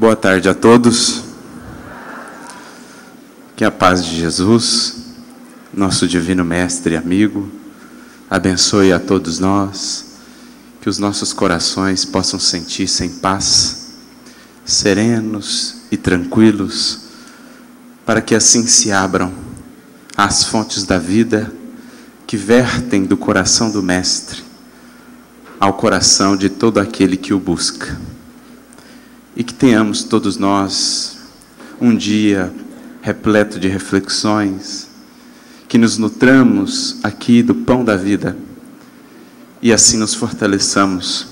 Boa tarde a todos. Que a paz de Jesus, nosso divino mestre e amigo, abençoe a todos nós, que os nossos corações possam sentir-se em paz, serenos e tranquilos, para que assim se abram as fontes da vida que vertem do coração do Mestre ao coração de todo aquele que o busca. E que tenhamos todos nós um dia repleto de reflexões, que nos nutramos aqui do pão da vida e assim nos fortaleçamos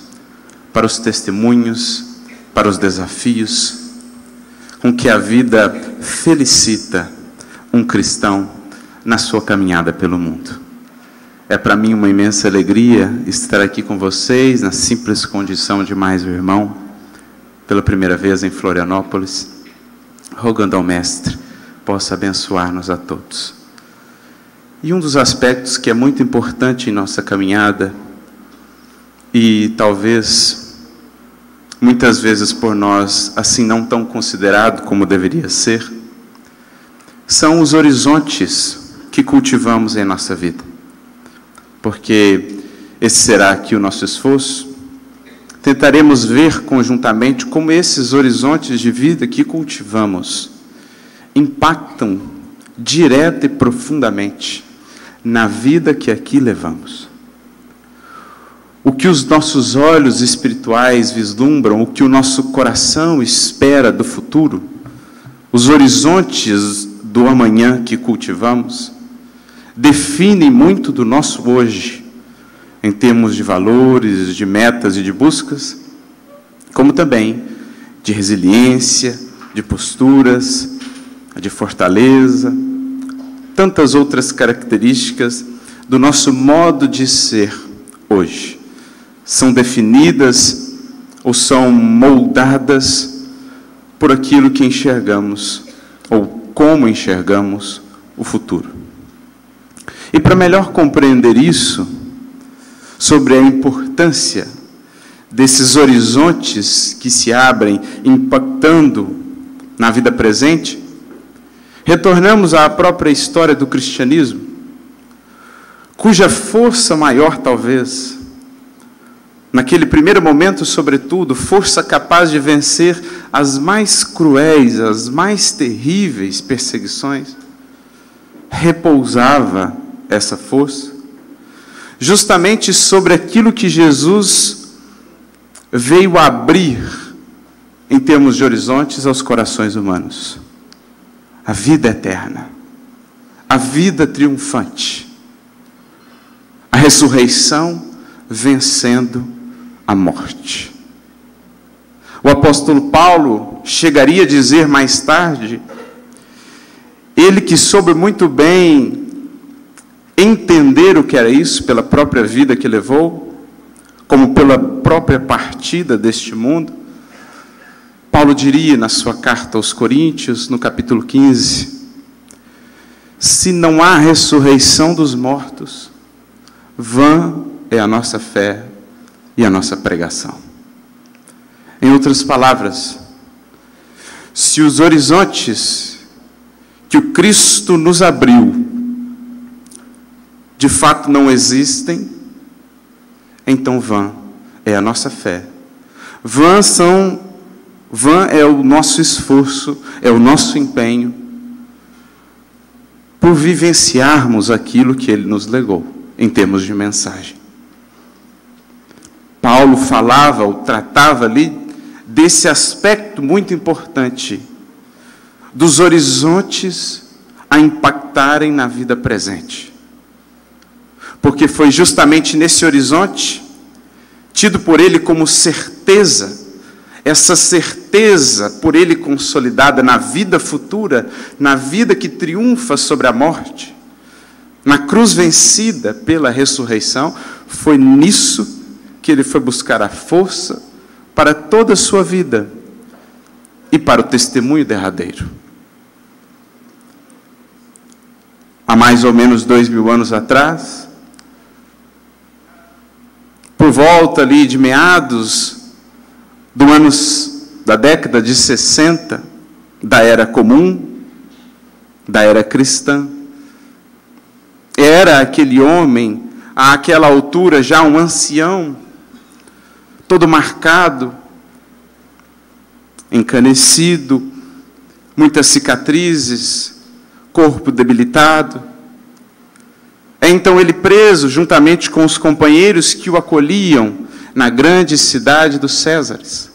para os testemunhos, para os desafios, com que a vida felicita um cristão na sua caminhada pelo mundo. É para mim uma imensa alegria estar aqui com vocês, na simples condição de mais um irmão, pela primeira vez em Florianópolis, rogando ao Mestre possa abençoar-nos a todos. E um dos aspectos que é muito importante em nossa caminhada, e talvez muitas vezes por nós assim não tão considerado como deveria ser, são os horizontes que cultivamos em nossa vida porque esse será aqui o nosso esforço. Tentaremos ver conjuntamente como esses horizontes de vida que cultivamos impactam direta e profundamente na vida que aqui levamos. O que os nossos olhos espirituais vislumbram, o que o nosso coração espera do futuro, os horizontes do amanhã que cultivamos, define muito do nosso hoje, em termos de valores, de metas e de buscas, como também de resiliência, de posturas, de fortaleza, tantas outras características do nosso modo de ser hoje. São definidas ou são moldadas por aquilo que enxergamos ou como enxergamos o futuro. E para melhor compreender isso, sobre a importância desses horizontes que se abrem, impactando na vida presente, retornamos à própria história do cristianismo, cuja força maior, talvez, naquele primeiro momento, sobretudo, força capaz de vencer as mais cruéis, as mais terríveis perseguições, repousava essa força? Justamente sobre aquilo que Jesus veio abrir em termos de horizontes aos corações humanos. A vida eterna, a vida triunfante, a ressurreição vencendo a morte. O apóstolo Paulo chegaria a dizer mais tarde, ele que soube muito bem entender o que era isso pela própria vida que levou, como pela própria partida deste mundo. Paulo diria na sua carta aos Coríntios, no capítulo 15: Se não há ressurreição dos mortos, vã é a nossa fé e a nossa pregação. Em outras palavras, se os horizontes que o Cristo nos abriu de fato não existem, então vã é a nossa fé. Vã são vã é o nosso esforço, é o nosso empenho por vivenciarmos aquilo que ele nos legou em termos de mensagem. Paulo falava ou tratava ali desse aspecto muito importante dos horizontes a impactarem na vida presente porque foi justamente nesse horizonte, tido por ele como certeza, essa certeza por ele consolidada na vida futura, na vida que triunfa sobre a morte, na cruz vencida pela ressurreição, foi nisso que ele foi buscar a força para toda a sua vida e para o testemunho derradeiro. Há mais ou menos dois mil anos atrás, por volta ali de meados do anos, da década de 60, da era comum, da era cristã. Era aquele homem, àquela altura, já um ancião, todo marcado, encanecido, muitas cicatrizes, corpo debilitado. É então ele preso, juntamente com os companheiros que o acolhiam na grande cidade dos Césares.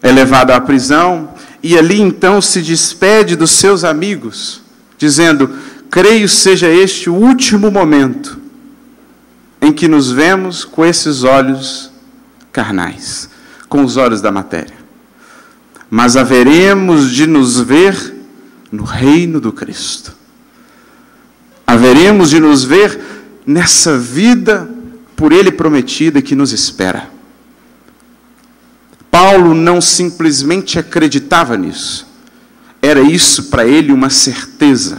É levado à prisão e ali então se despede dos seus amigos, dizendo: Creio seja este o último momento em que nos vemos com esses olhos carnais, com os olhos da matéria. Mas haveremos de nos ver no reino do Cristo. Haveremos de nos ver nessa vida por Ele prometida que nos espera. Paulo não simplesmente acreditava nisso, era isso para ele uma certeza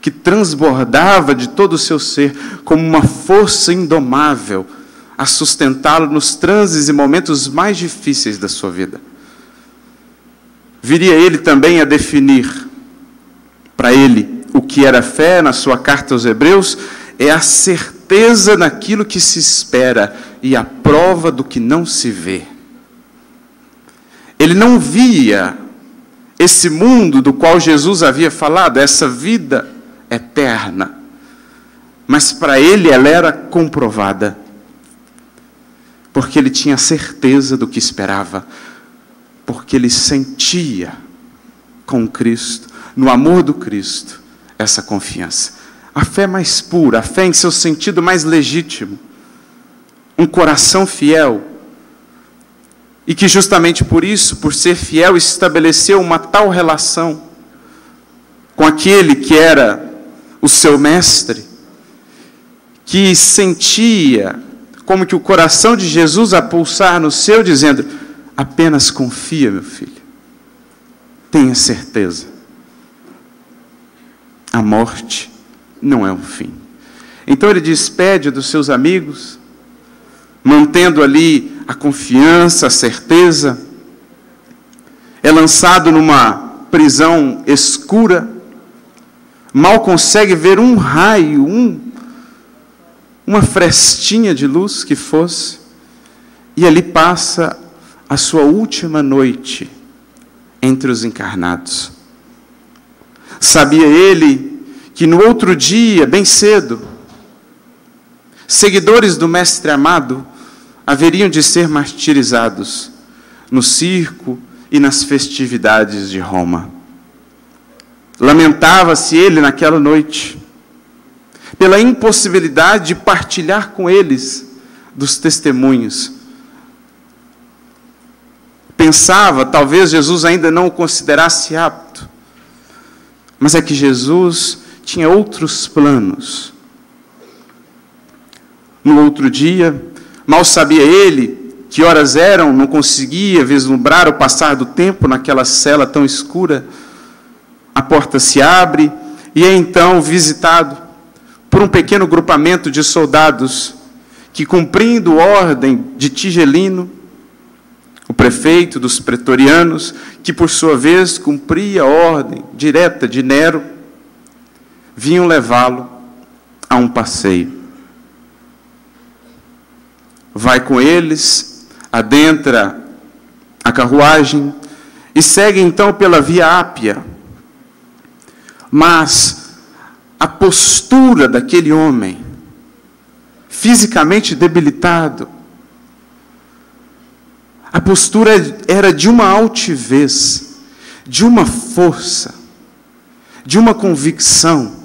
que transbordava de todo o seu ser como uma força indomável a sustentá-lo nos transes e momentos mais difíceis da sua vida. Viria ele também a definir para ele o que era fé na sua carta aos Hebreus, é a certeza naquilo que se espera e a prova do que não se vê. Ele não via esse mundo do qual Jesus havia falado, essa vida eterna. Mas para ele ela era comprovada. Porque ele tinha certeza do que esperava. Porque ele sentia com Cristo, no amor do Cristo, essa confiança. A fé mais pura, a fé em seu sentido mais legítimo. Um coração fiel. E que justamente por isso, por ser fiel, estabeleceu uma tal relação com aquele que era o seu mestre, que sentia como que o coração de Jesus a pulsar no seu, dizendo: apenas confia, meu filho, tenha certeza. A morte não é um fim. Então ele despede dos seus amigos, mantendo ali a confiança, a certeza, é lançado numa prisão escura, mal consegue ver um raio, um, uma frestinha de luz que fosse, e ali passa a sua última noite entre os encarnados. Sabia ele que no outro dia, bem cedo, seguidores do Mestre amado haveriam de ser martirizados no circo e nas festividades de Roma. Lamentava-se ele naquela noite pela impossibilidade de partilhar com eles dos testemunhos. Pensava, talvez Jesus ainda não o considerasse apto, mas é que Jesus tinha outros planos. No outro dia, mal sabia ele que horas eram, não conseguia vislumbrar o passar do tempo naquela cela tão escura a porta se abre e é então visitado por um pequeno grupamento de soldados que, cumprindo ordem de Tigelino, o prefeito dos pretorianos, que por sua vez cumpria a ordem direta de Nero, vinham levá-lo a um passeio. Vai com eles, adentra a carruagem e segue então pela via Ápia, mas a postura daquele homem, fisicamente debilitado, a postura era de uma altivez, de uma força, de uma convicção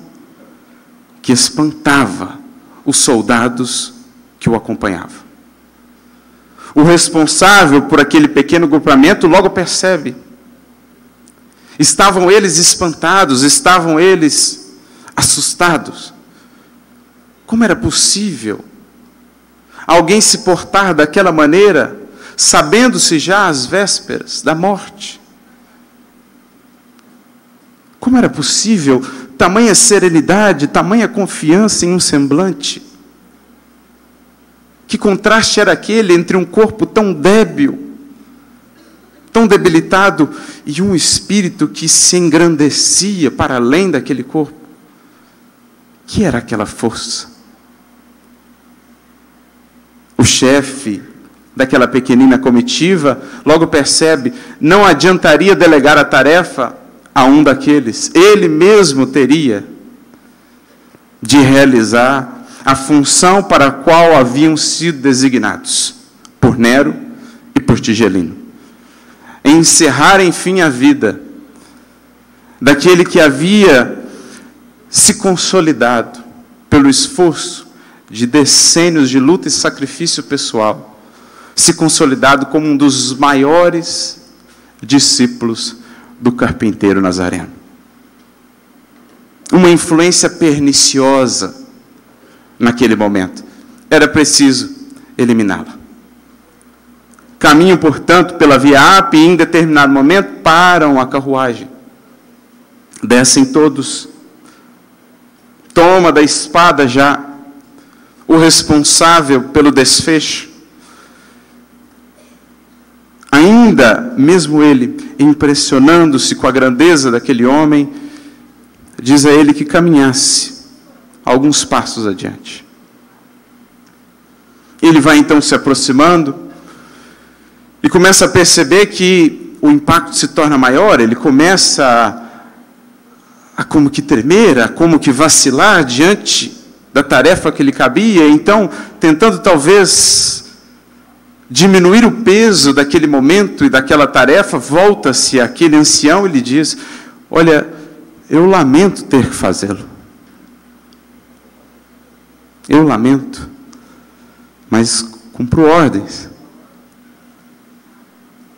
que espantava os soldados que o acompanhavam. O responsável por aquele pequeno grupamento logo percebe Estavam eles espantados, estavam eles assustados. Como era possível alguém se portar daquela maneira, sabendo-se já as vésperas da morte? Como era possível tamanha serenidade, tamanha confiança em um semblante? Que contraste era aquele entre um corpo tão débil, tão debilitado, e um espírito que se engrandecia para além daquele corpo? Que era aquela força? O chefe daquela pequenina comitiva logo percebe, não adiantaria delegar a tarefa a um daqueles, ele mesmo teria de realizar a função para a qual haviam sido designados por Nero e por Tigelino. Encerrar, enfim, a vida daquele que havia se consolidado pelo esforço de decênios de luta e sacrifício pessoal, se consolidado como um dos maiores discípulos do carpinteiro Nazareno. Uma influência perniciosa naquele momento. Era preciso eliminá-la. Caminham, portanto, pela via Ape e, em determinado momento, param a carruagem. Descem todos. Toma da espada já o responsável pelo desfecho. Ainda, mesmo ele, impressionando-se com a grandeza daquele homem, diz a ele que caminhasse alguns passos adiante. Ele vai então se aproximando e começa a perceber que o impacto se torna maior, ele começa a, a como que tremer, a como que vacilar diante da tarefa que lhe cabia, então, tentando talvez diminuir o peso daquele momento e daquela tarefa, volta-se àquele ancião e lhe diz: Olha, eu lamento ter que fazê-lo. Eu lamento, mas cumpro ordens.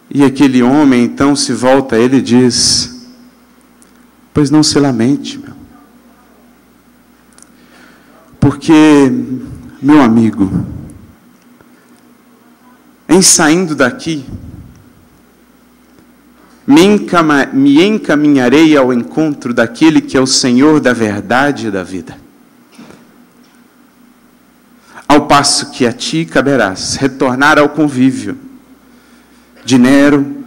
E aquele homem então se volta a ele e diz: Pois não se lamente, meu. Porque, meu amigo, em saindo daqui, me encaminharei ao encontro daquele que é o Senhor da verdade e da vida. Ao passo que a ti caberás retornar ao convívio de Nero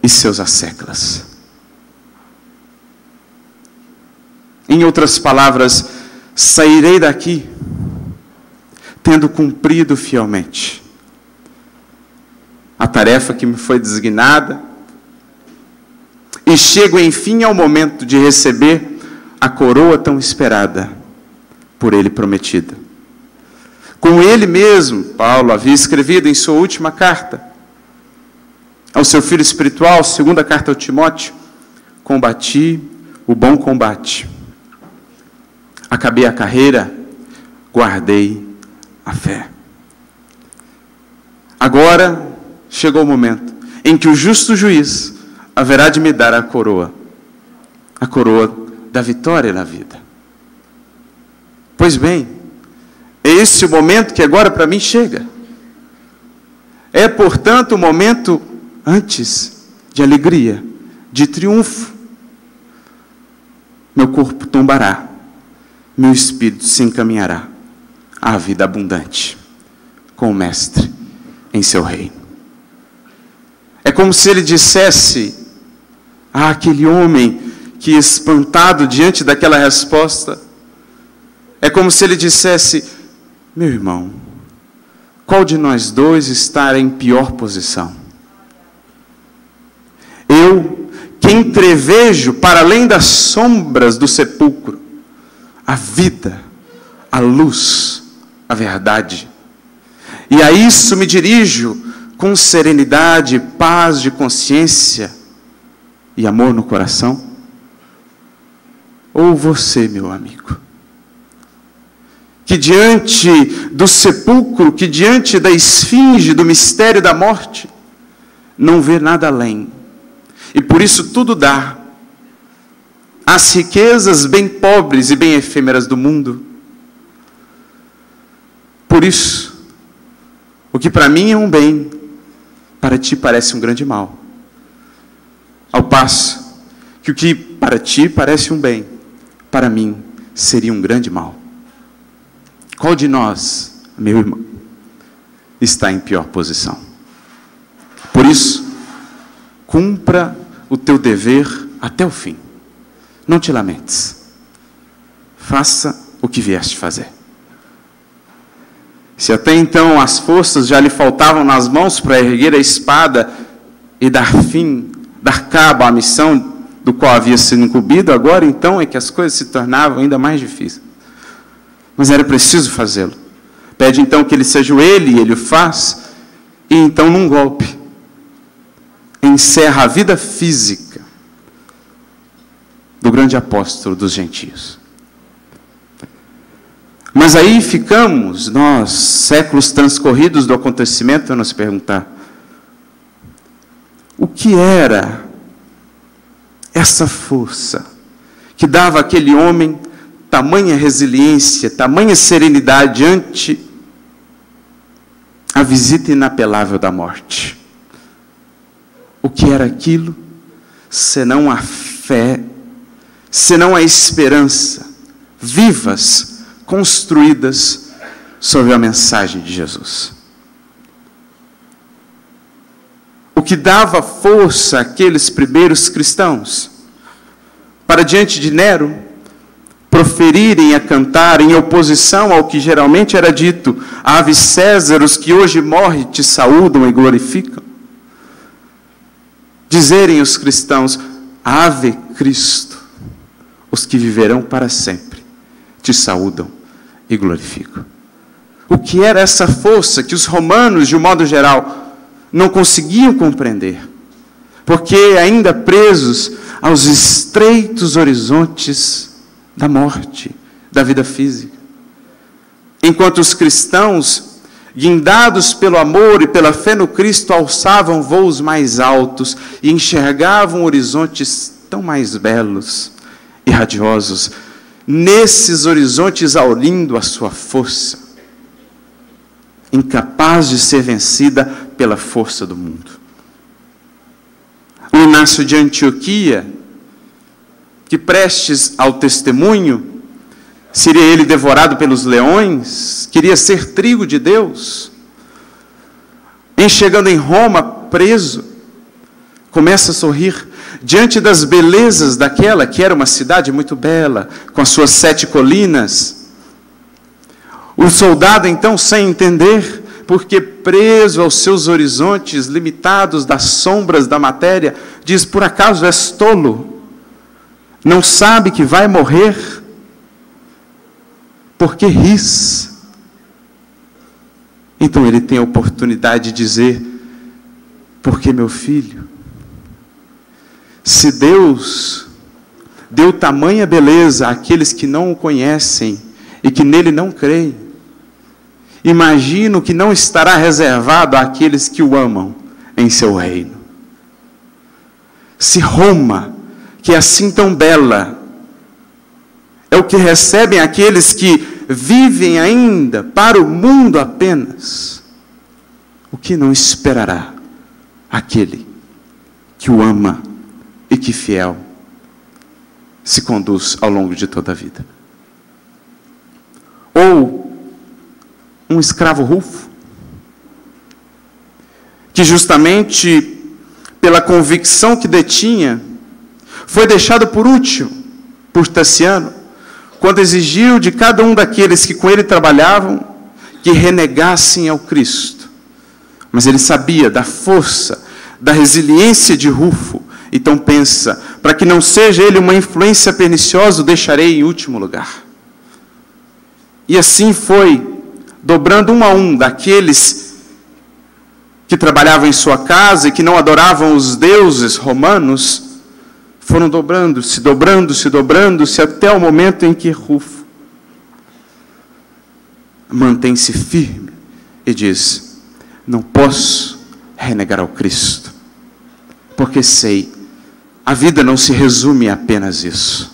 e seus asseclas. Em outras palavras, sairei daqui tendo cumprido fielmente a tarefa que me foi designada e chego enfim ao momento de receber a coroa tão esperada por ele prometida. Com ele mesmo, Paulo havia escrevido em sua última carta ao seu filho espiritual, segunda carta ao Timóteo: Combati o bom combate, acabei a carreira, guardei a fé. Agora chegou o momento em que o justo juiz haverá de me dar a coroa, a coroa da vitória na vida. Pois bem, é esse o momento que agora para mim chega. É, portanto, o momento antes de alegria, de triunfo. Meu corpo tombará, meu espírito se encaminhará à vida abundante com o Mestre em seu reino. É como se ele dissesse àquele homem que, espantado diante daquela resposta, é como se ele dissesse: meu irmão, qual de nós dois está em pior posição? Eu, que entrevejo para além das sombras do sepulcro, a vida, a luz, a verdade. E a isso me dirijo com serenidade, paz de consciência e amor no coração? Ou você, meu amigo? que diante do sepulcro, que diante da esfinge, do mistério da morte, não vê nada além. E por isso tudo dá. As riquezas bem pobres e bem efêmeras do mundo. Por isso, o que para mim é um bem, para ti parece um grande mal. Ao passo que o que para ti parece um bem, para mim seria um grande mal. Qual de nós, meu irmão, está em pior posição. Por isso, cumpra o teu dever até o fim. Não te lamentes. Faça o que vieste fazer. Se até então as forças já lhe faltavam nas mãos para erguer a espada e dar fim, dar cabo à missão do qual havia sido incumbido, agora então é que as coisas se tornavam ainda mais difíceis. Mas era preciso fazê-lo. Pede então que ele seja ele, e ele o faz, e então, num golpe, encerra a vida física do grande apóstolo dos gentios. Mas aí ficamos, nós, séculos transcorridos do acontecimento, a nos perguntar: o que era essa força que dava àquele homem tamanha resiliência, tamanha serenidade ante a visita inapelável da morte? O que era aquilo senão a fé, senão a esperança, vivas, construídas sobre a mensagem de Jesus? O que dava força àqueles primeiros cristãos para diante de Nero proferirem a cantar em oposição ao que geralmente era dito: Ave César, os que hoje morrem te saúdam e glorificam dizerem os cristãos: Ave Cristo, os que viverão para sempre, te saúdam e glorificam. O que era essa força que os romanos, de um modo geral, não conseguiam compreender, porque ainda presos aos estreitos horizontes da morte, da vida física. Enquanto os cristãos guindados pelo amor e pela fé no Cristo, alçavam voos mais altos e enxergavam horizontes tão mais belos e radiosos. Nesses horizontes aurindo a sua força, incapaz de ser vencida pela força do mundo. O Inácio de Antioquia, que prestes ao testemunho, Seria ele devorado pelos leões? Queria ser trigo de Deus? Em chegando em Roma, preso, começa a sorrir diante das belezas daquela que era uma cidade muito bela, com as suas sete colinas. O soldado, então, sem entender, porque preso aos seus horizontes limitados das sombras da matéria, diz: Por acaso és tolo? Não sabe que vai morrer? porque ris. Então ele tem a oportunidade de dizer: porque meu filho, se Deus deu tamanha beleza àqueles que não o conhecem e que nele não creem, imagino que não estará reservado àqueles que o amam em seu reino. Se Roma, que é assim tão bela, é o que recebem aqueles que vivem ainda para o mundo apenas. O que não esperará aquele que o ama e que fiel se conduz ao longo de toda a vida? Ou um escravo rufo, que justamente pela convicção que detinha, foi deixado por último por Tassiano, quando exigiu de cada um daqueles que com ele trabalhavam que renegassem ao Cristo. Mas ele sabia da força, da resiliência de Rufo, então pensa: para que não seja ele uma influência perniciosa, o deixarei em último lugar. E assim foi, dobrando um a um daqueles que trabalhavam em sua casa e que não adoravam os deuses romanos, foram dobrando-se, dobrando-se, dobrando-se, até o momento em que Rufo mantém-se firme e diz: Não posso renegar ao Cristo, porque sei, a vida não se resume a apenas isso.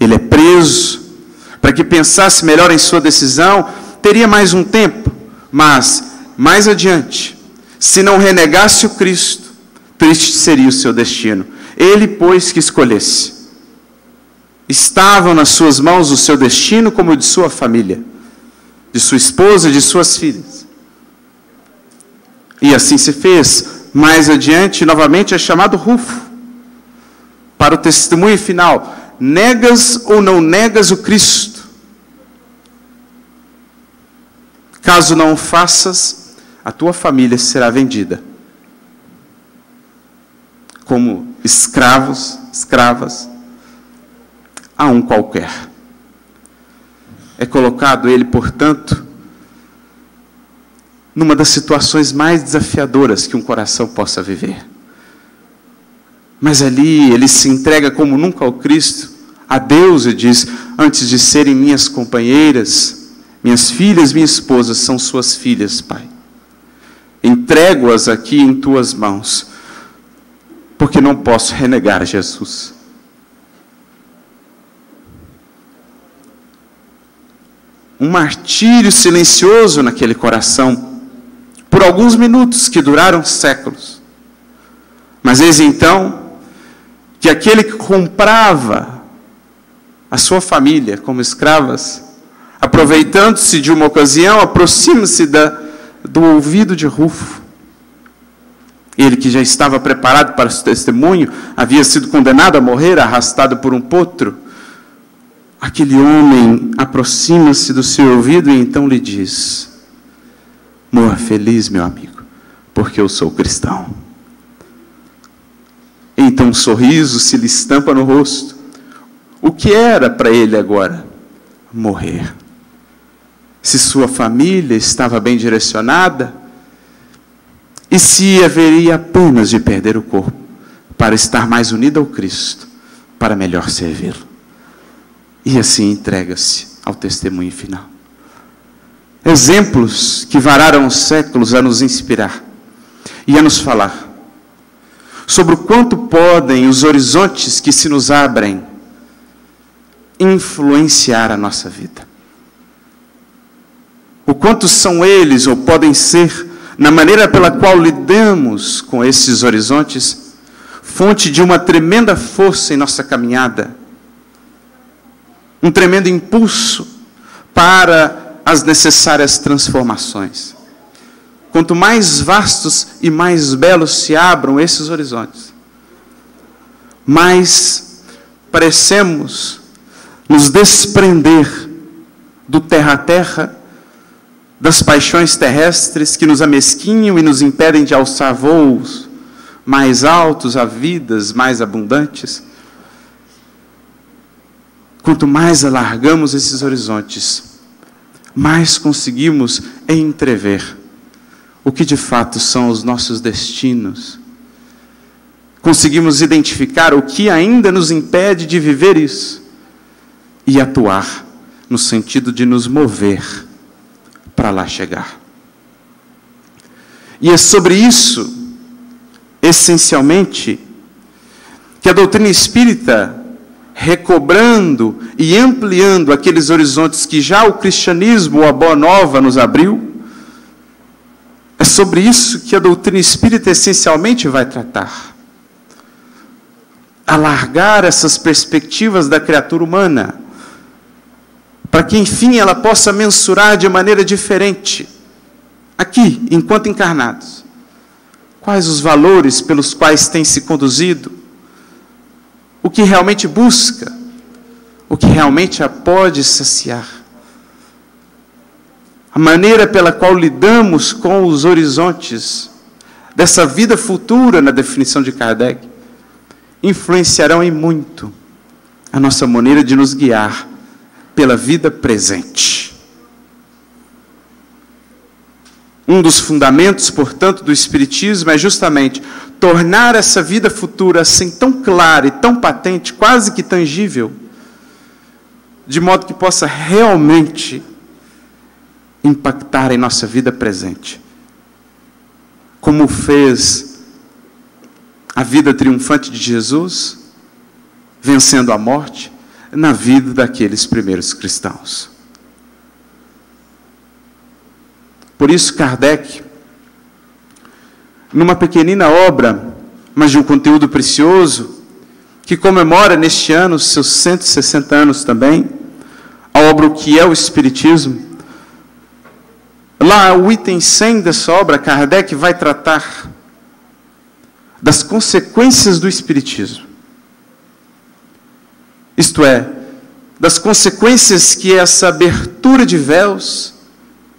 Ele é preso, para que pensasse melhor em sua decisão, teria mais um tempo, mas mais adiante, se não renegasse o Cristo, triste seria o seu destino. Ele, pois, que escolhesse. Estavam nas suas mãos o seu destino como o de sua família, de sua esposa e de suas filhas. E assim se fez. Mais adiante, novamente, é chamado Rufo para o testemunho final. Negas ou não negas o Cristo? Caso não o faças, a tua família será vendida como escravos, escravas, a um qualquer. É colocado ele, portanto, numa das situações mais desafiadoras que um coração possa viver. Mas ali ele se entrega como nunca ao Cristo, a Deus, e diz: Antes de serem minhas companheiras, minhas filhas, minha esposa são suas filhas, Pai. Entrego-as aqui em tuas mãos, porque não posso renegar Jesus. Um martírio silencioso naquele coração, por alguns minutos que duraram séculos. Mas eis então que aquele que comprava a sua família como escravas, aproveitando-se de uma ocasião, aproxima-se do ouvido de Rufo. Ele que já estava preparado para o testemunho, havia sido condenado a morrer, arrastado por um potro. Aquele homem aproxima-se do seu ouvido e então lhe diz: Morra feliz, meu amigo, porque eu sou cristão. Então um sorriso se lhe estampa no rosto. O que era para ele agora? Morrer. Se sua família estava bem direcionada, e se haveria apenas de perder o corpo para estar mais unido ao Cristo, para melhor servi-lo. E assim entrega-se ao testemunho final. Exemplos que vararam os séculos a nos inspirar e a nos falar sobre o quanto podem os horizontes que se nos abrem influenciar a nossa vida. O quanto são eles ou podem ser, na maneira pela qual lidamos com esses horizontes, fonte de uma tremenda força em nossa caminhada, um tremendo impulso para as necessárias transformações. Quanto mais vastos e mais belos se abram esses horizontes, mais parecemos nos desprender do terra a terra, das paixões terrestres que nos amesquinham e nos impedem de alçar voos mais altos a vidas mais abundantes. Quanto mais alargamos esses horizontes, mais conseguimos entrever o que de fato são os nossos destinos. Conseguimos identificar o que ainda nos impede de viver isso e atuar no sentido de nos mover para lá chegar. E é sobre isso, essencialmente, que a doutrina espírita, recobrando e ampliando aqueles horizontes que já o cristianismo ou a boa nova nos abriu, é sobre isso que a doutrina espírita essencialmente vai tratar. Alargar essas perspectivas da criatura humana, para que enfim ela possa mensurar de maneira diferente, aqui, enquanto encarnados, quais os valores pelos quais tem se conduzido, o que realmente busca, o que realmente a pode saciar a maneira pela qual lidamos com os horizontes dessa vida futura, na definição de Kardec, influenciarão em muito a nossa maneira de nos guiar pela vida presente. Um dos fundamentos, portanto, do Espiritismo é justamente tornar essa vida futura assim tão clara e tão patente, quase que tangível, de modo que possa realmente impactar em nossa vida presente. Como fez a vida triunfante de Jesus, vencendo a morte, na vida daqueles primeiros cristãos. Por isso, Kardec, numa pequenina obra, mas de um conteúdo precioso, que comemora neste ano seus 160 anos também, a obra O que é o Espiritismo, Lá, o item 100 dessa obra, Kardec vai tratar das consequências do Espiritismo. Isto é, das consequências que essa abertura de véus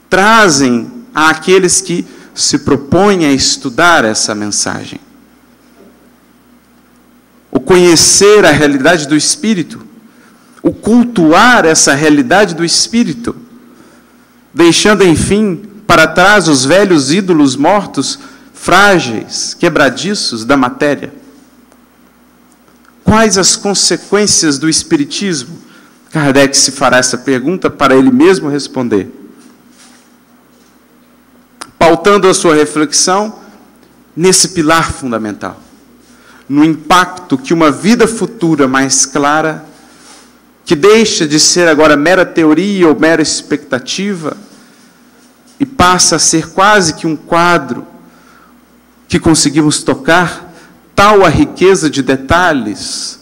trazem àqueles que se propõem a estudar essa mensagem. O conhecer a realidade do Espírito, o cultuar essa realidade do Espírito, deixando, enfim, para trás os velhos ídolos mortos, frágeis, quebradiços da matéria. Quais as consequências do Espiritismo? Kardec se fará essa pergunta para ele mesmo responder. Pautando a sua reflexão nesse pilar fundamental, no impacto que uma vida futura mais clara, que deixa de ser agora mera teoria ou mera expectativa, e passa a ser quase que um quadro que conseguimos tocar tal a riqueza de detalhes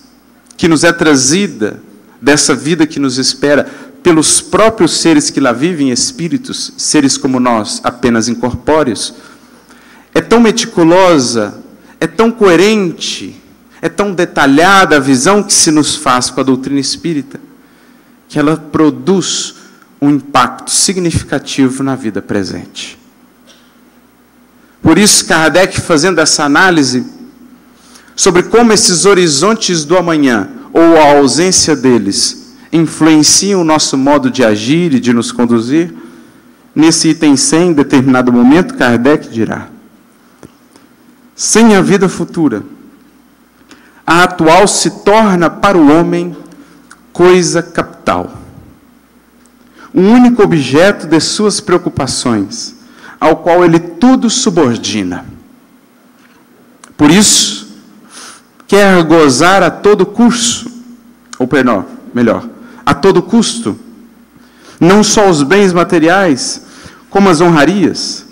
que nos é trazida dessa vida que nos espera pelos próprios seres que lá vivem, espíritos, seres como nós, apenas incorpóreos, é tão meticulosa, é tão coerente, é tão detalhada a visão que se nos faz com a doutrina espírita, que ela produz um impacto significativo na vida presente. Por isso, Kardec, fazendo essa análise sobre como esses horizontes do amanhã, ou a ausência deles, influenciam o nosso modo de agir e de nos conduzir, nesse item 100, em determinado momento, Kardec dirá: sem a vida futura, a atual se torna para o homem coisa capital. O único objeto de suas preocupações ao qual ele tudo subordina. Por isso, quer gozar a todo curso, ou menor, melhor, a todo custo, não só os bens materiais, como as honrarias,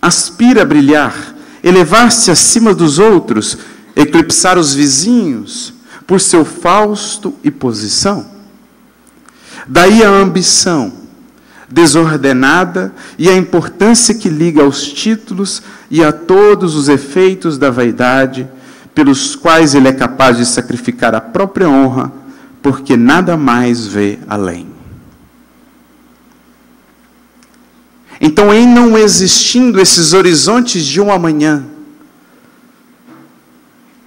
aspira a brilhar, elevar-se acima dos outros, eclipsar os vizinhos por seu fausto e posição. Daí a ambição, desordenada e a importância que liga aos títulos e a todos os efeitos da vaidade, pelos quais ele é capaz de sacrificar a própria honra, porque nada mais vê além. Então, em não existindo esses horizontes de um amanhã,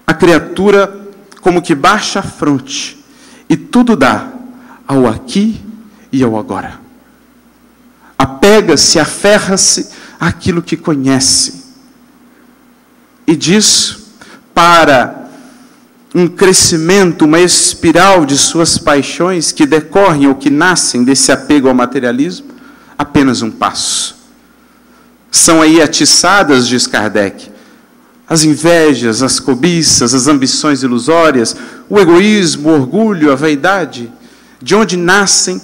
a criatura como que baixa a fronte e tudo dá ao aqui e ao agora apega-se, aferra-se àquilo que conhece. E disso, para um crescimento, uma espiral de suas paixões que decorrem ou que nascem desse apego ao materialismo, apenas um passo. São aí atiçadas, diz Kardec, as invejas, as cobiças, as ambições ilusórias, o egoísmo, o orgulho, a vaidade, de onde nascem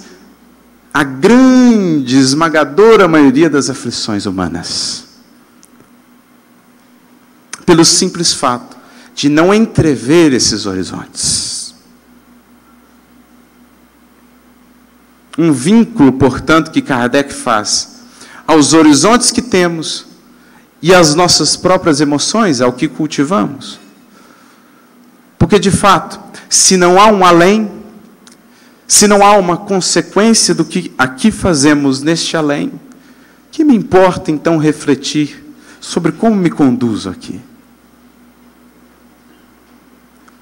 a grande, esmagadora maioria das aflições humanas. Pelo simples fato de não entrever esses horizontes. Um vínculo, portanto, que Kardec faz aos horizontes que temos e às nossas próprias emoções, ao que cultivamos. Porque, de fato, se não há um além, se não há uma consequência do que aqui fazemos neste além, que me importa então refletir sobre como me conduzo aqui?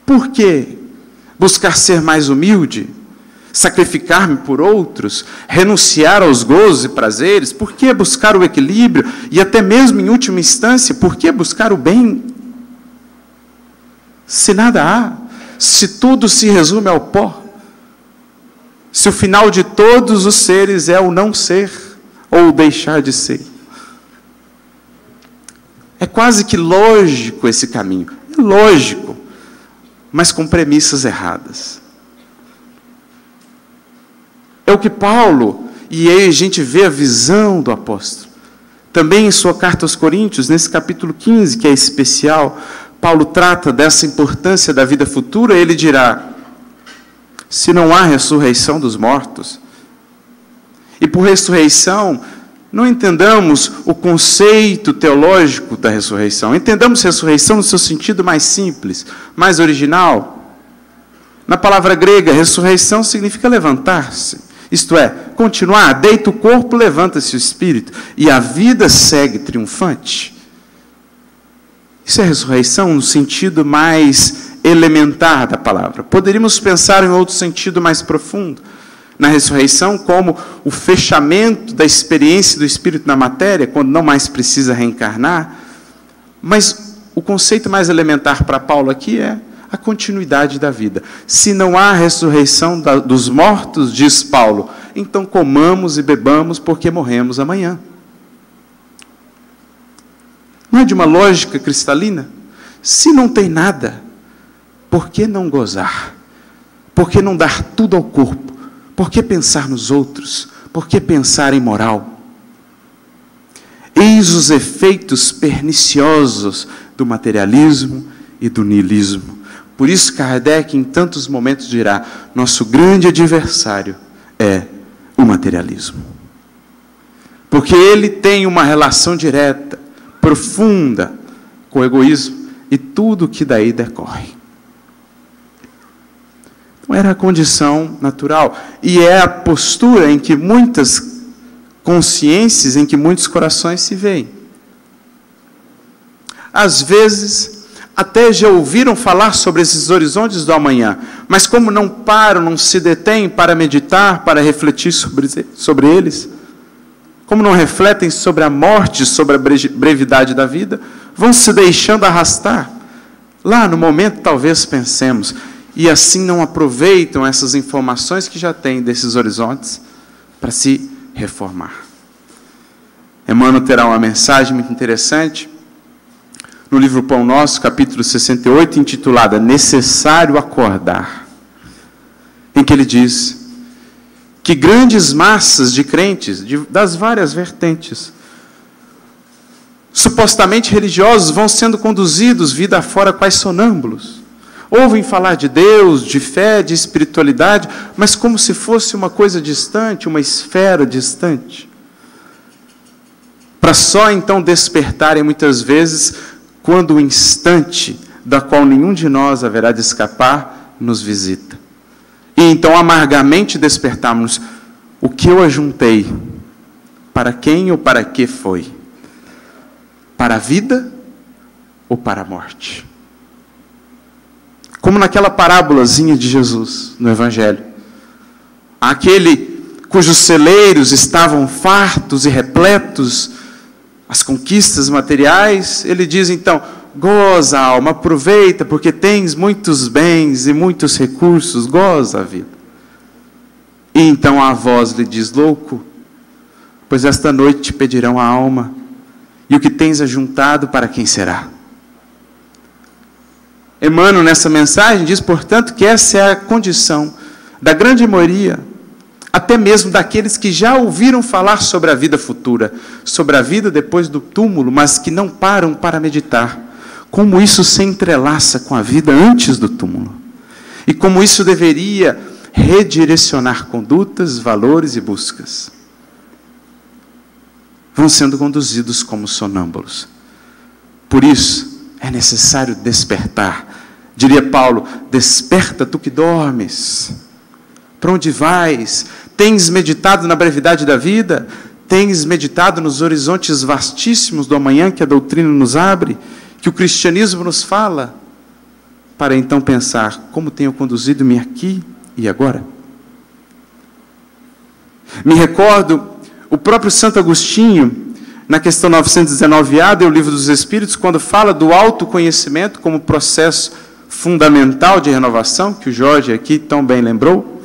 Por que buscar ser mais humilde? Sacrificar-me por outros? Renunciar aos gozos e prazeres? Por que buscar o equilíbrio? E até mesmo, em última instância, por que buscar o bem? Se nada há, se tudo se resume ao pó, se o final de todos os seres é o não ser ou o deixar de ser. É quase que lógico esse caminho. É lógico, mas com premissas erradas. É o que Paulo, e aí a gente vê a visão do apóstolo. Também em sua carta aos Coríntios, nesse capítulo 15, que é especial, Paulo trata dessa importância da vida futura, ele dirá: se não há ressurreição dos mortos. E por ressurreição, não entendamos o conceito teológico da ressurreição. Entendamos ressurreição no seu sentido mais simples, mais original. Na palavra grega, ressurreição significa levantar-se. Isto é, continuar, deita o corpo, levanta-se o espírito, e a vida segue triunfante. Isso é ressurreição no sentido mais elementar da palavra. Poderíamos pensar em outro sentido mais profundo na ressurreição como o fechamento da experiência do espírito na matéria, quando não mais precisa reencarnar. Mas o conceito mais elementar para Paulo aqui é a continuidade da vida. Se não há ressurreição dos mortos, diz Paulo, então comamos e bebamos porque morremos amanhã. Não é de uma lógica cristalina? Se não tem nada, por que não gozar? Por que não dar tudo ao corpo? Por que pensar nos outros? Por que pensar em moral? Eis os efeitos perniciosos do materialismo e do niilismo. Por isso, Kardec, em tantos momentos, dirá: nosso grande adversário é o materialismo. Porque ele tem uma relação direta, profunda com o egoísmo e tudo que daí decorre. Não era a condição natural. E é a postura em que muitas consciências, em que muitos corações se veem. Às vezes, até já ouviram falar sobre esses horizontes do amanhã, mas como não param, não se detêm para meditar, para refletir sobre, sobre eles, como não refletem sobre a morte, sobre a brevidade da vida, vão se deixando arrastar. Lá no momento, talvez pensemos, e assim não aproveitam essas informações que já têm desses horizontes para se reformar. Emmanuel terá uma mensagem muito interessante no livro Pão Nosso, capítulo 68, intitulada Necessário Acordar, em que ele diz que grandes massas de crentes, de, das várias vertentes, supostamente religiosos, vão sendo conduzidos vida fora quais sonâmbulos Ouvem falar de Deus, de fé, de espiritualidade, mas como se fosse uma coisa distante, uma esfera distante. Para só então despertarem muitas vezes quando o instante da qual nenhum de nós haverá de escapar nos visita. E então amargamente despertarmos o que eu ajuntei, para quem ou para que foi? Para a vida ou para a morte? Como naquela parábolazinha de Jesus no Evangelho. Aquele cujos celeiros estavam fartos e repletos, as conquistas materiais, ele diz então: goza, alma, aproveita, porque tens muitos bens e muitos recursos, goza a vida. E então a voz lhe diz: louco, pois esta noite te pedirão a alma, e o que tens ajuntado para quem será? Emmanuel, nessa mensagem, diz, portanto, que essa é a condição da grande maioria, até mesmo daqueles que já ouviram falar sobre a vida futura, sobre a vida depois do túmulo, mas que não param para meditar. Como isso se entrelaça com a vida antes do túmulo. E como isso deveria redirecionar condutas, valores e buscas. Vão sendo conduzidos como sonâmbulos. Por isso, é necessário despertar. Diria Paulo: Desperta tu que dormes. Para onde vais? Tens meditado na brevidade da vida? Tens meditado nos horizontes vastíssimos do amanhã que a doutrina nos abre, que o cristianismo nos fala? Para então pensar: como tenho conduzido-me aqui e agora? Me recordo o próprio Santo Agostinho, na questão 919A do Livro dos Espíritos, quando fala do autoconhecimento como processo fundamental de renovação, que o Jorge aqui tão bem lembrou.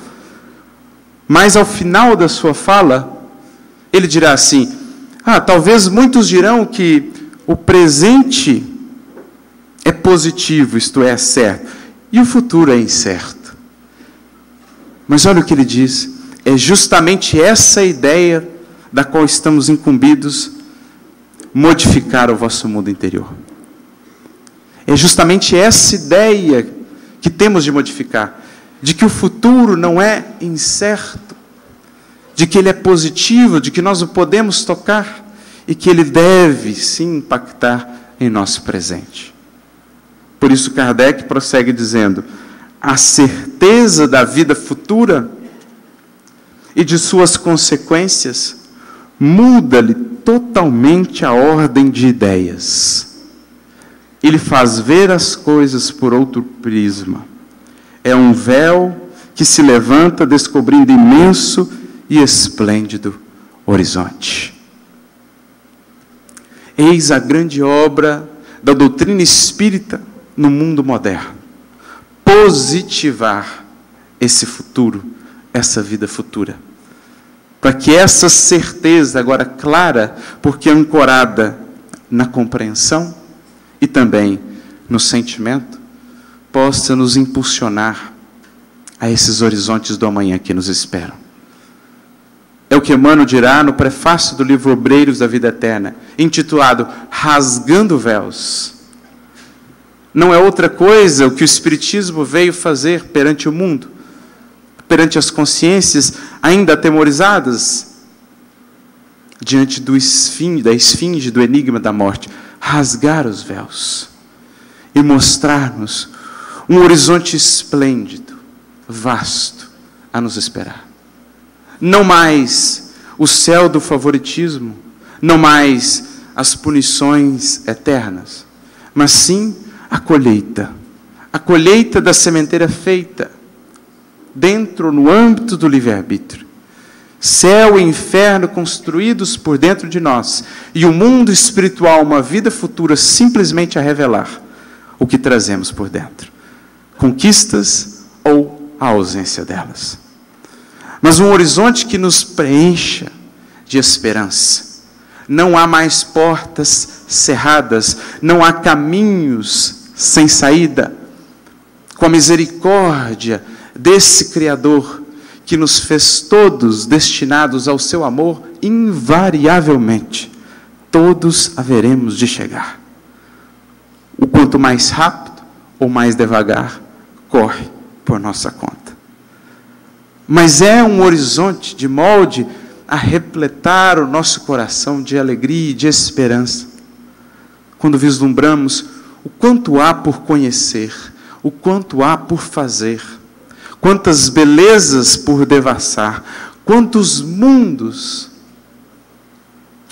Mas ao final da sua fala, ele dirá assim: Ah, talvez muitos dirão que o presente é positivo, isto é, certo, e o futuro é incerto. Mas olha o que ele diz: é justamente essa ideia da qual estamos incumbidos modificar o vosso mundo interior. É justamente essa ideia que temos de modificar, de que o futuro não é incerto, de que ele é positivo, de que nós o podemos tocar e que ele deve sim impactar em nosso presente. Por isso, Kardec prossegue dizendo: a certeza da vida futura e de suas consequências muda-lhe totalmente a ordem de ideias. Ele faz ver as coisas por outro prisma. É um véu que se levanta descobrindo imenso e esplêndido horizonte. Eis a grande obra da doutrina espírita no mundo moderno. Positivar esse futuro, essa vida futura. Para que essa certeza, agora clara, porque ancorada na compreensão e também no sentimento, possa nos impulsionar a esses horizontes do amanhã que nos esperam. É o que Emmanuel dirá no prefácio do livro Obreiros da Vida Eterna, intitulado Rasgando Véus. Não é outra coisa o que o Espiritismo veio fazer perante o mundo, perante as consciências ainda atemorizadas, diante do esfinge, da esfinge do enigma da morte, rasgar os véus e mostrar-nos um horizonte esplêndido, vasto a nos esperar. Não mais o céu do favoritismo, não mais as punições eternas, mas sim a colheita. A colheita da sementeira feita dentro, no âmbito do livre-arbítrio. Céu e inferno construídos por dentro de nós, e o mundo espiritual, uma vida futura simplesmente a revelar o que trazemos por dentro. Conquistas ou a ausência delas. Mas um horizonte que nos preencha de esperança. Não há mais portas cerradas, não há caminhos sem saída. Com a misericórdia desse Criador que nos fez todos destinados ao seu amor, invariavelmente, todos haveremos de chegar. O quanto mais rápido ou mais devagar, corre por nossa conta. Mas é um horizonte de molde a repletar o nosso coração de alegria e de esperança. Quando vislumbramos o quanto há por conhecer, o quanto há por fazer, quantas belezas por devassar, quantos mundos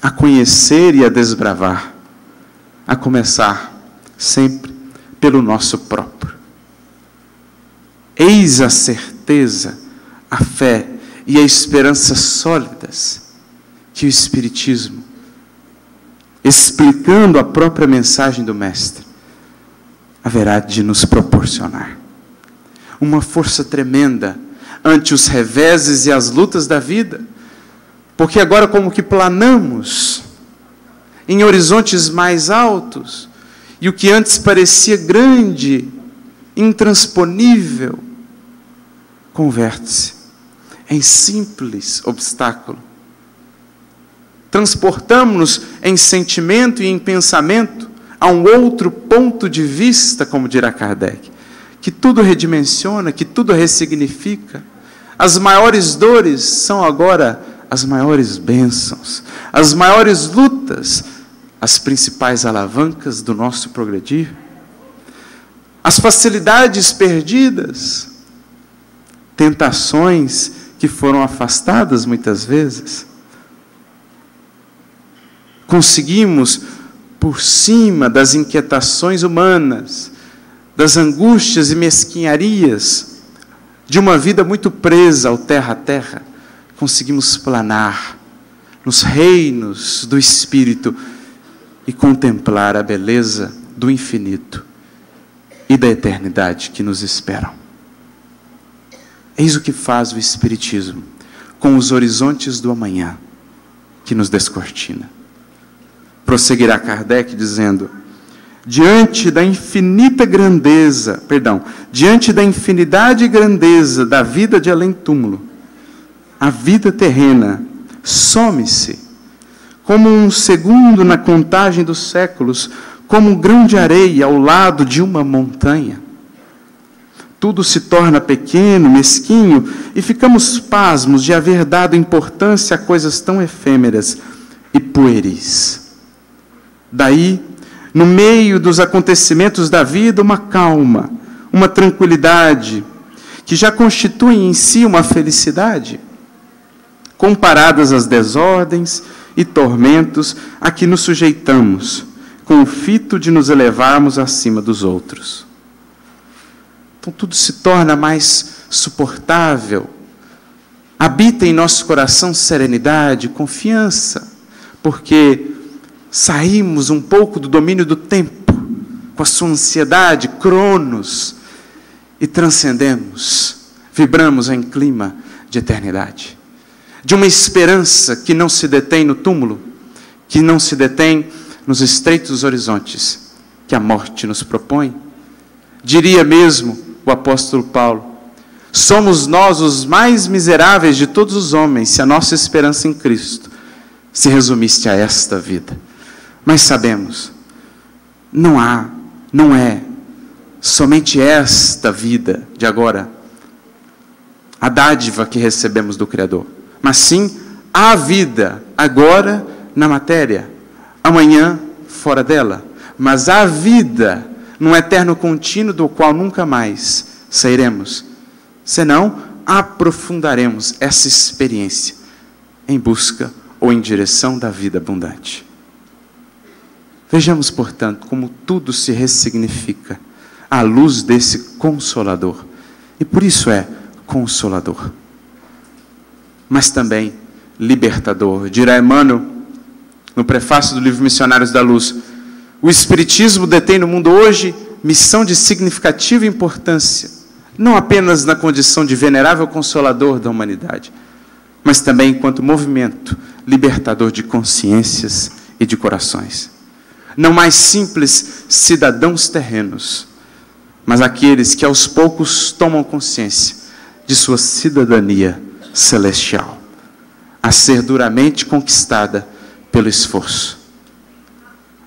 a conhecer e a desbravar, a começar sempre pelo nosso próprio. Eis a certeza, a fé e a esperança sólidas que o Espiritismo, explicando a própria mensagem do Mestre, haverá de nos proporcionar. Uma força tremenda ante os reveses e as lutas da vida, porque agora, como que planamos em horizontes mais altos, e o que antes parecia grande, intransponível, converte-se em simples obstáculo. Transportamos-nos em sentimento e em pensamento a um outro ponto de vista, como dirá Kardec, que tudo redimensiona, que tudo ressignifica. As maiores dores são agora as maiores bênçãos, as maiores lutas, as principais alavancas do nosso progredir. As facilidades perdidas, tentações que foram afastadas muitas vezes. Conseguimos, por cima das inquietações humanas, das angústias e mesquinharias de uma vida muito presa ao terra a terra, conseguimos planar nos reinos do Espírito e contemplar a beleza do infinito e da eternidade que nos esperam. Eis o que faz o Espiritismo com os horizontes do amanhã que nos descortina. Prosseguirá Kardec dizendo: diante da infinita grandeza, perdão, diante da infinidade e grandeza da vida de além-túmulo, a vida terrena some-se como um segundo na contagem dos séculos, como um grão de areia ao lado de uma montanha tudo se torna pequeno, mesquinho, e ficamos pasmos de haver dado importância a coisas tão efêmeras e pueris. Daí, no meio dos acontecimentos da vida, uma calma, uma tranquilidade, que já constituem em si uma felicidade, comparadas às desordens e tormentos a que nos sujeitamos, com o fito de nos elevarmos acima dos outros. Então tudo se torna mais suportável. Habita em nosso coração serenidade, confiança, porque saímos um pouco do domínio do tempo, com a sua ansiedade, cronos, e transcendemos, vibramos em clima de eternidade. De uma esperança que não se detém no túmulo, que não se detém nos estreitos horizontes que a morte nos propõe. Diria mesmo o apóstolo Paulo: somos nós os mais miseráveis de todos os homens, se a nossa esperança em Cristo se resumisse a esta vida. Mas sabemos, não há, não é somente esta vida de agora, a dádiva que recebemos do Criador, mas sim a vida agora na matéria, amanhã fora dela, mas a vida num eterno contínuo do qual nunca mais sairemos, senão aprofundaremos essa experiência em busca ou em direção da vida abundante. Vejamos, portanto, como tudo se ressignifica à luz desse consolador. E por isso é consolador. Mas também libertador. Dirá Emmanuel, no prefácio do livro Missionários da Luz, o Espiritismo detém no mundo hoje missão de significativa importância, não apenas na condição de venerável consolador da humanidade, mas também enquanto movimento libertador de consciências e de corações. Não mais simples cidadãos terrenos, mas aqueles que aos poucos tomam consciência de sua cidadania celestial, a ser duramente conquistada pelo esforço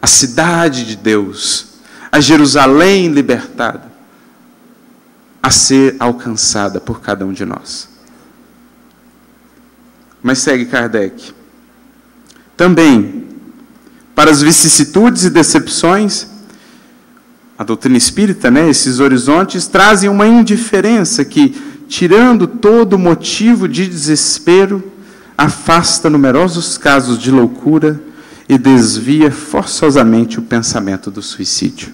a cidade de Deus, a Jerusalém libertada, a ser alcançada por cada um de nós. Mas segue Kardec. Também, para as vicissitudes e decepções, a doutrina espírita, né, esses horizontes, trazem uma indiferença que, tirando todo motivo de desespero, afasta numerosos casos de loucura e desvia forçosamente o pensamento do suicídio.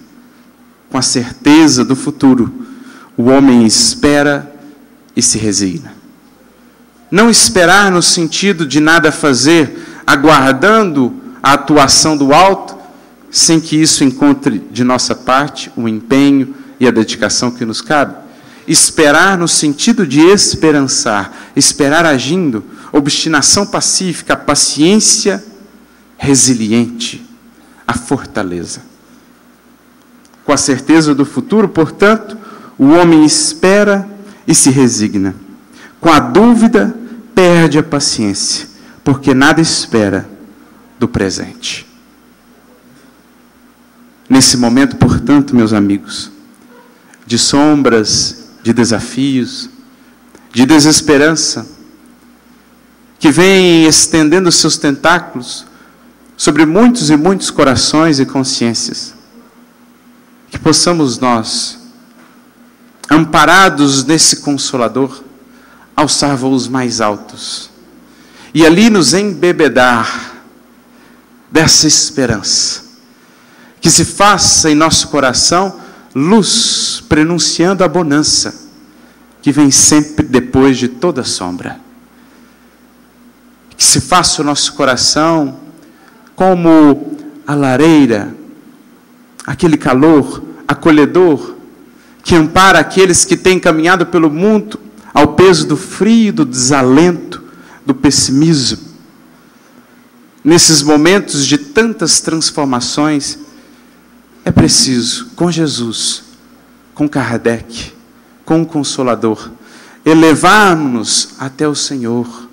Com a certeza do futuro, o homem espera e se resigna. Não esperar no sentido de nada fazer, aguardando a atuação do alto, sem que isso encontre de nossa parte o empenho e a dedicação que nos cabe. Esperar no sentido de esperançar, esperar agindo, obstinação pacífica, paciência resiliente, a fortaleza. Com a certeza do futuro, portanto, o homem espera e se resigna. Com a dúvida, perde a paciência, porque nada espera do presente. Nesse momento, portanto, meus amigos, de sombras, de desafios, de desesperança, que vem estendendo seus tentáculos sobre muitos e muitos corações e consciências. Que possamos nós, amparados nesse Consolador, alçar voos mais altos e ali nos embebedar dessa esperança. Que se faça em nosso coração luz, prenunciando a bonança que vem sempre depois de toda sombra. Que se faça o nosso coração como a lareira, aquele calor acolhedor que ampara aqueles que têm caminhado pelo mundo ao peso do frio, do desalento, do pessimismo. Nesses momentos de tantas transformações, é preciso, com Jesus, com Kardec, com o Consolador, elevar-nos até o Senhor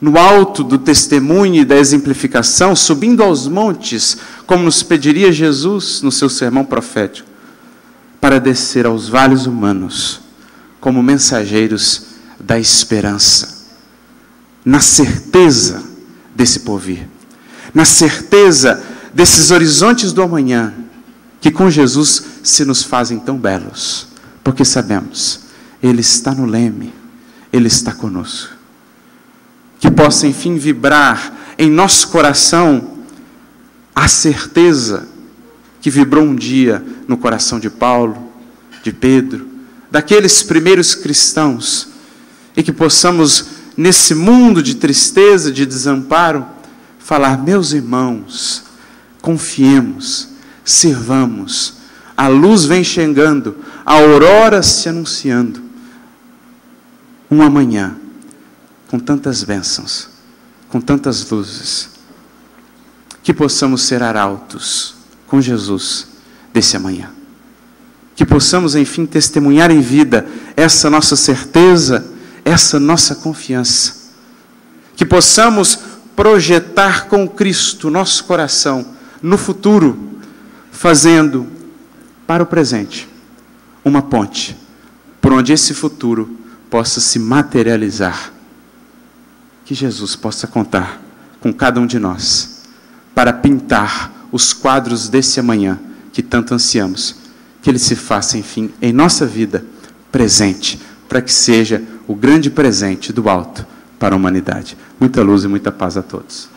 no alto do testemunho e da exemplificação, subindo aos montes, como nos pediria Jesus no seu sermão profético, para descer aos vales humanos como mensageiros da esperança, na certeza desse porvir, na certeza desses horizontes do amanhã, que com Jesus se nos fazem tão belos, porque sabemos, Ele está no leme, Ele está conosco. Que possa, enfim, vibrar em nosso coração a certeza que vibrou um dia no coração de Paulo, de Pedro, daqueles primeiros cristãos, e que possamos, nesse mundo de tristeza, de desamparo, falar: meus irmãos, confiemos, sirvamos, a luz vem chegando, a aurora se anunciando, um amanhã com tantas bênçãos, com tantas luzes, que possamos ser arautos com Jesus desse amanhã. Que possamos, enfim, testemunhar em vida essa nossa certeza, essa nossa confiança. Que possamos projetar com Cristo nosso coração no futuro, fazendo para o presente uma ponte por onde esse futuro possa se materializar. Que Jesus possa contar com cada um de nós para pintar os quadros desse amanhã que tanto ansiamos. Que ele se faça, enfim, em nossa vida presente, para que seja o grande presente do alto para a humanidade. Muita luz e muita paz a todos.